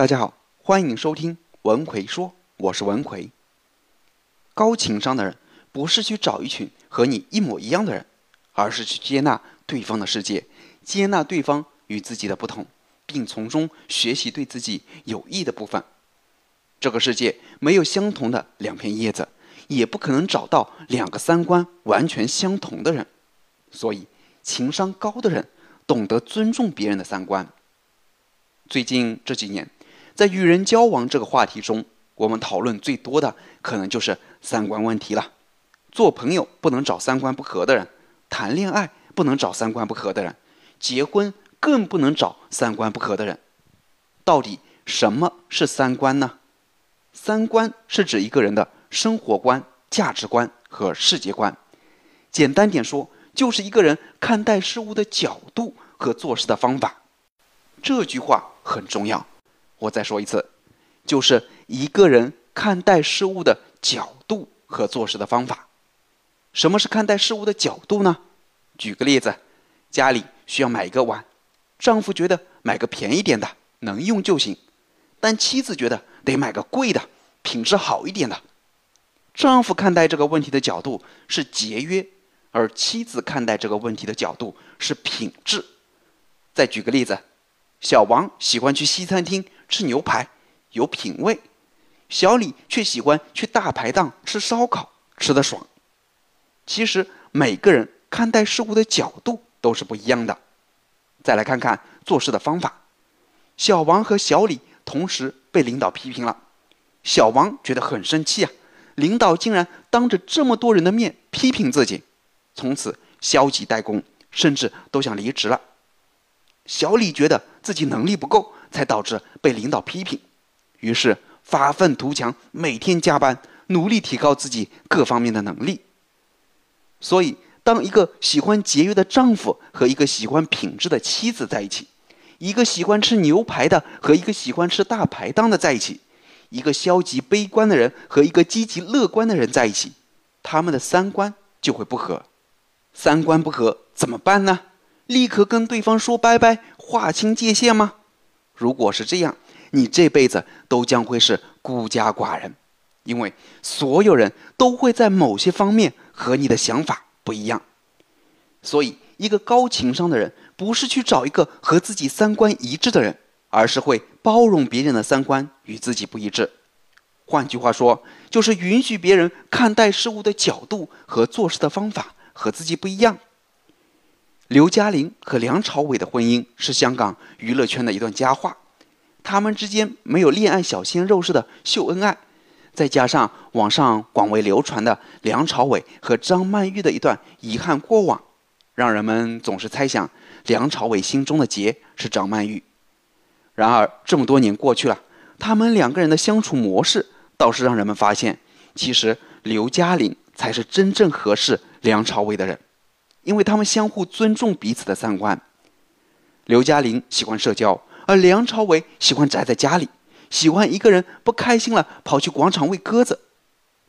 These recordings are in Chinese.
大家好，欢迎收听文奎说，我是文奎。高情商的人不是去找一群和你一模一样的人，而是去接纳对方的世界，接纳对方与自己的不同，并从中学习对自己有益的部分。这个世界没有相同的两片叶子，也不可能找到两个三观完全相同的人。所以，情商高的人懂得尊重别人的三观。最近这几年，在与人交往这个话题中，我们讨论最多的可能就是三观问题了。做朋友不能找三观不合的人，谈恋爱不能找三观不合的人，结婚更不能找三观不合的人。到底什么是三观呢？三观是指一个人的生活观、价值观和世界观。简单点说，就是一个人看待事物的角度和做事的方法。这句话很重要，我再说一次，就是一个人看待事物的角度和做事的方法。什么是看待事物的角度呢？举个例子，家里需要买一个碗，丈夫觉得买个便宜点的能用就行，但妻子觉得。得买个贵的，品质好一点的。丈夫看待这个问题的角度是节约，而妻子看待这个问题的角度是品质。再举个例子，小王喜欢去西餐厅吃牛排，有品味；小李却喜欢去大排档吃烧烤，吃得爽。其实每个人看待事物的角度都是不一样的。再来看看做事的方法，小王和小李。同时被领导批评了，小王觉得很生气啊！领导竟然当着这么多人的面批评自己，从此消极怠工，甚至都想离职了。小李觉得自己能力不够，才导致被领导批评，于是发愤图强，每天加班，努力提高自己各方面的能力。所以，当一个喜欢节约的丈夫和一个喜欢品质的妻子在一起。一个喜欢吃牛排的和一个喜欢吃大排档的在一起，一个消极悲观的人和一个积极乐观的人在一起，他们的三观就会不合。三观不合怎么办呢？立刻跟对方说拜拜，划清界限吗？如果是这样，你这辈子都将会是孤家寡人，因为所有人都会在某些方面和你的想法不一样。所以，一个高情商的人。不是去找一个和自己三观一致的人，而是会包容别人的三观与自己不一致。换句话说，就是允许别人看待事物的角度和做事的方法和自己不一样。刘嘉玲和梁朝伟的婚姻是香港娱乐圈的一段佳话，他们之间没有恋爱小鲜肉似的秀恩爱，再加上网上广为流传的梁朝伟和张曼玉的一段遗憾过往，让人们总是猜想。梁朝伟心中的结是张曼玉，然而这么多年过去了，他们两个人的相处模式倒是让人们发现，其实刘嘉玲才是真正合适梁朝伟的人，因为他们相互尊重彼此的三观。刘嘉玲喜欢社交，而梁朝伟喜欢宅在家里，喜欢一个人不开心了跑去广场喂鸽子。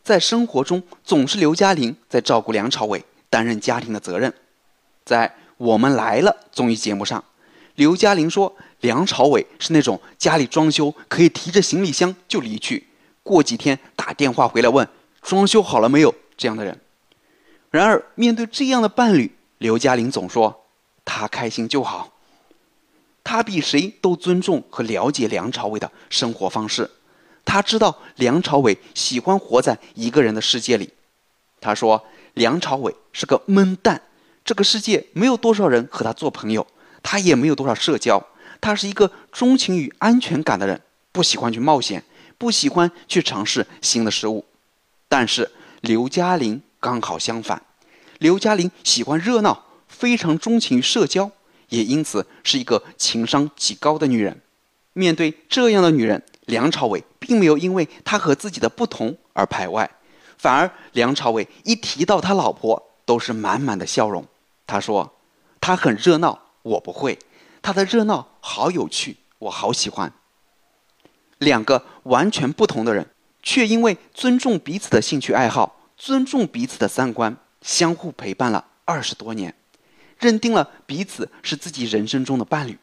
在生活中，总是刘嘉玲在照顾梁朝伟，担任家庭的责任，在。我们来了综艺节目上，刘嘉玲说梁朝伟是那种家里装修可以提着行李箱就离去，过几天打电话回来问装修好了没有这样的人。然而面对这样的伴侣，刘嘉玲总说他开心就好。他比谁都尊重和了解梁朝伟的生活方式，他知道梁朝伟喜欢活在一个人的世界里。他说梁朝伟是个闷蛋。这个世界没有多少人和他做朋友，他也没有多少社交。他是一个钟情于安全感的人，不喜欢去冒险，不喜欢去尝试新的事物。但是刘嘉玲刚好相反，刘嘉玲喜欢热闹，非常钟情于社交，也因此是一个情商极高的女人。面对这样的女人，梁朝伟并没有因为她和自己的不同而排外，反而梁朝伟一提到他老婆，都是满满的笑容。他说：“他很热闹，我不会。他的热闹好有趣，我好喜欢。两个完全不同的人，却因为尊重彼此的兴趣爱好，尊重彼此的三观，相互陪伴了二十多年，认定了彼此是自己人生中的伴侣。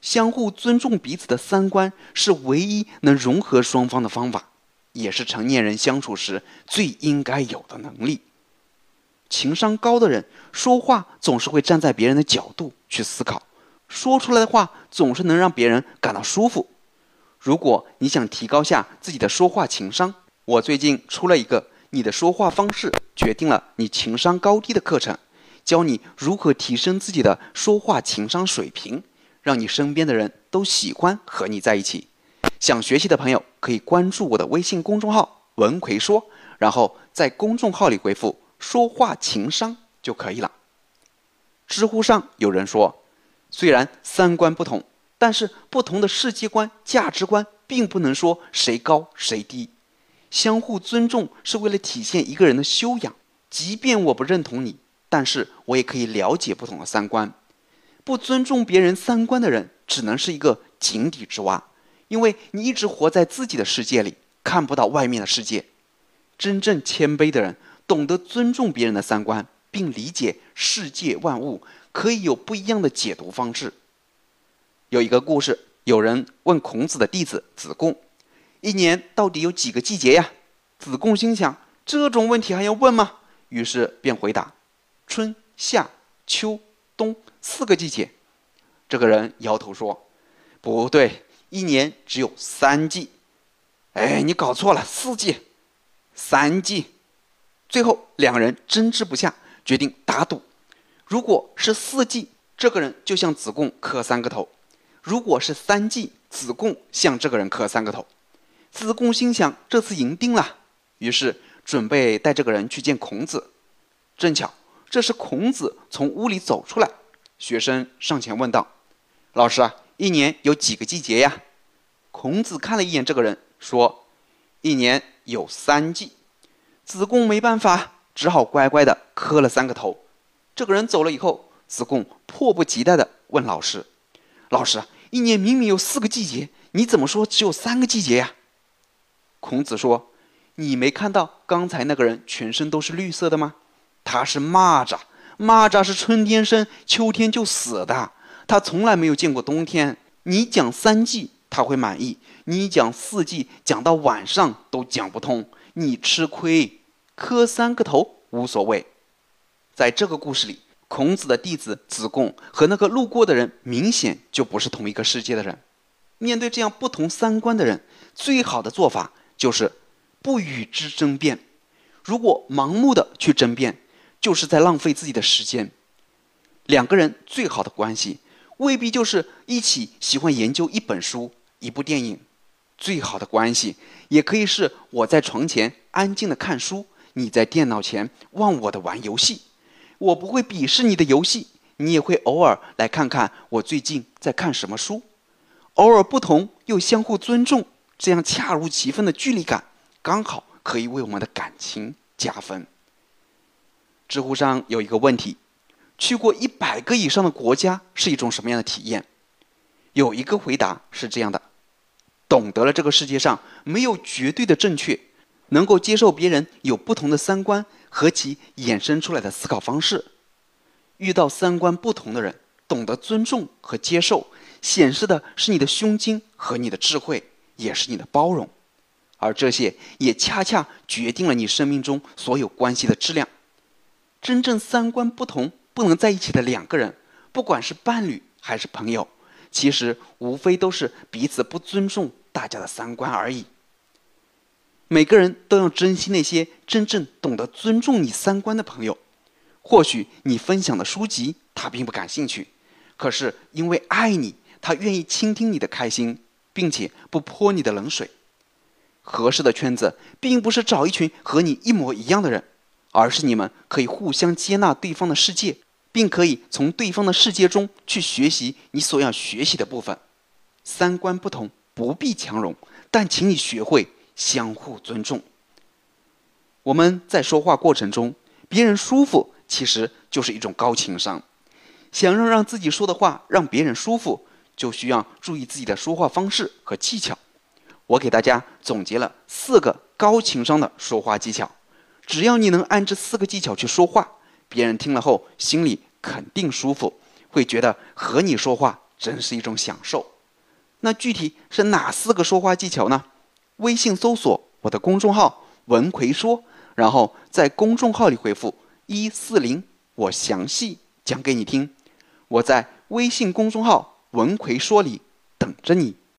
相互尊重彼此的三观是唯一能融合双方的方法，也是成年人相处时最应该有的能力。情商高的人说话总是会站在别人的角度去思考，说出来的话总是能让别人感到舒服。如果你想提高下自己的说话情商，我最近出了一个“你的说话方式决定了你情商高低”的课程，教你如何提升自己的说话情商水平，让你身边的人都喜欢和你在一起。想学习的朋友可以关注我的微信公众号“文奎说”，然后在公众号里回复。说话情商就可以了。知乎上有人说，虽然三观不同，但是不同的世界观、价值观并不能说谁高谁低。相互尊重是为了体现一个人的修养。即便我不认同你，但是我也可以了解不同的三观。不尊重别人三观的人，只能是一个井底之蛙，因为你一直活在自己的世界里，看不到外面的世界。真正谦卑的人。懂得尊重别人的三观，并理解世界万物可以有不一样的解读方式。有一个故事，有人问孔子的弟子子贡：“一年到底有几个季节呀？”子贡心想：“这种问题还要问吗？”于是便回答：“春夏秋冬四个季节。”这个人摇头说：“不对，一年只有三季。”“哎，你搞错了，四季，三季。”最后，两人争执不下，决定打赌。如果是四季，这个人就向子贡磕三个头；如果是三季，子贡向这个人磕三个头。子贡心想，这次赢定了，于是准备带这个人去见孔子。正巧，这时孔子从屋里走出来，学生上前问道：“老师啊，一年有几个季节呀？”孔子看了一眼这个人，说：“一年有三季。”子贡没办法，只好乖乖的磕了三个头。这个人走了以后，子贡迫不及待的问老师：“老师，一年明明有四个季节，你怎么说只有三个季节呀？”孔子说：“你没看到刚才那个人全身都是绿色的吗？他是蚂蚱，蚂蚱是春天生，秋天就死的，他从来没有见过冬天。你讲三季他会满意，你讲四季讲到晚上都讲不通。”你吃亏，磕三个头无所谓。在这个故事里，孔子的弟子子贡和那个路过的人明显就不是同一个世界的人。面对这样不同三观的人，最好的做法就是不与之争辩。如果盲目的去争辩，就是在浪费自己的时间。两个人最好的关系，未必就是一起喜欢研究一本书、一部电影。最好的关系，也可以是我在床前安静的看书，你在电脑前忘我的玩游戏。我不会鄙视你的游戏，你也会偶尔来看看我最近在看什么书。偶尔不同又相互尊重，这样恰如其分的距离感，刚好可以为我们的感情加分。知乎上有一个问题：去过一百个以上的国家是一种什么样的体验？有一个回答是这样的。懂得了这个世界上没有绝对的正确，能够接受别人有不同的三观和其衍生出来的思考方式。遇到三观不同的人，懂得尊重和接受，显示的是你的胸襟和你的智慧，也是你的包容。而这些也恰恰决定了你生命中所有关系的质量。真正三观不同不能在一起的两个人，不管是伴侣还是朋友，其实无非都是彼此不尊重。大家的三观而已。每个人都要珍惜那些真正懂得尊重你三观的朋友。或许你分享的书籍他并不感兴趣，可是因为爱你，他愿意倾听你的开心，并且不泼你的冷水。合适的圈子，并不是找一群和你一模一样的人，而是你们可以互相接纳对方的世界，并可以从对方的世界中去学习你所要学习的部分。三观不同。不必强融，但请你学会相互尊重。我们在说话过程中，别人舒服，其实就是一种高情商。想让让自己说的话让别人舒服，就需要注意自己的说话方式和技巧。我给大家总结了四个高情商的说话技巧，只要你能按这四个技巧去说话，别人听了后心里肯定舒服，会觉得和你说话真是一种享受。那具体是哪四个说话技巧呢？微信搜索我的公众号“文奎说”，然后在公众号里回复“一四零”，我详细讲给你听。我在微信公众号“文奎说”理等着你。